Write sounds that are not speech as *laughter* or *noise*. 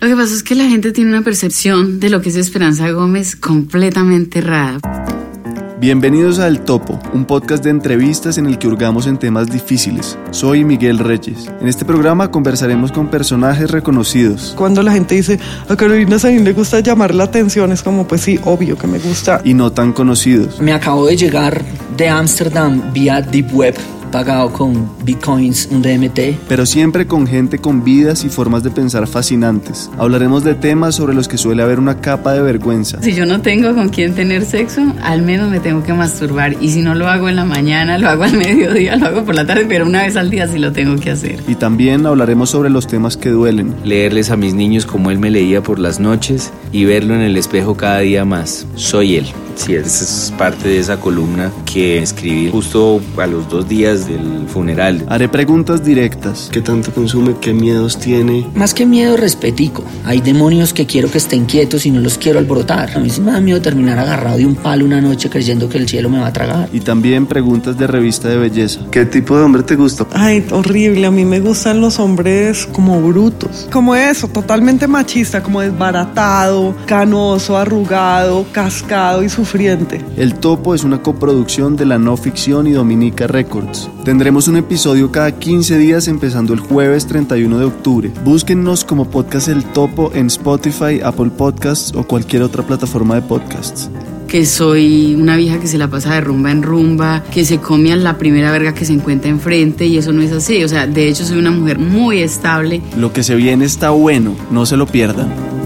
Lo que pasa es que la gente tiene una percepción de lo que es Esperanza Gómez completamente errada. Bienvenidos a El Topo, un podcast de entrevistas en el que hurgamos en temas difíciles. Soy Miguel Reyes. En este programa conversaremos con personajes reconocidos. Cuando la gente dice, a Carolina Sanín le gusta llamar la atención, es como, pues sí, obvio que me gusta. Y no tan conocidos. Me acabo de llegar de Ámsterdam vía Deep Web pagado con bitcoins, un DMT. Pero siempre con gente con vidas y formas de pensar fascinantes. Hablaremos de temas sobre los que suele haber una capa de vergüenza. Si yo no tengo con quién tener sexo, al menos me tengo que masturbar. Y si no lo hago en la mañana, lo hago al *laughs* mediodía, lo hago por la tarde, pero una vez al día sí lo tengo que hacer. Y también hablaremos sobre los temas que duelen. Leerles a mis niños como él me leía por las noches y verlo en el espejo cada día más. Soy él. Sí, esa es parte de esa columna que escribí justo a los dos días del funeral. Haré preguntas directas. ¿Qué tanto consume? ¿Qué miedos tiene? Más que miedo, respetico. Hay demonios que quiero que estén quietos y no los quiero alborotar. A mí sí me da miedo terminar agarrado de un palo una noche creyendo que el cielo me va a tragar. Y también preguntas de revista de belleza. ¿Qué tipo de hombre te gusta? Ay, horrible. A mí me gustan los hombres como brutos. Como eso, totalmente machista, como desbaratado, canoso, arrugado, cascado y sufrido el Topo es una coproducción de la no ficción y Dominica Records. Tendremos un episodio cada 15 días empezando el jueves 31 de octubre. Búsquennos como podcast El Topo en Spotify, Apple Podcasts o cualquier otra plataforma de podcasts que soy una vieja que se la pasa de rumba en rumba, que se come a la primera verga que se encuentra enfrente y eso no es así. O sea, de hecho soy una mujer muy estable. Lo que se viene está bueno, no se lo pierdan.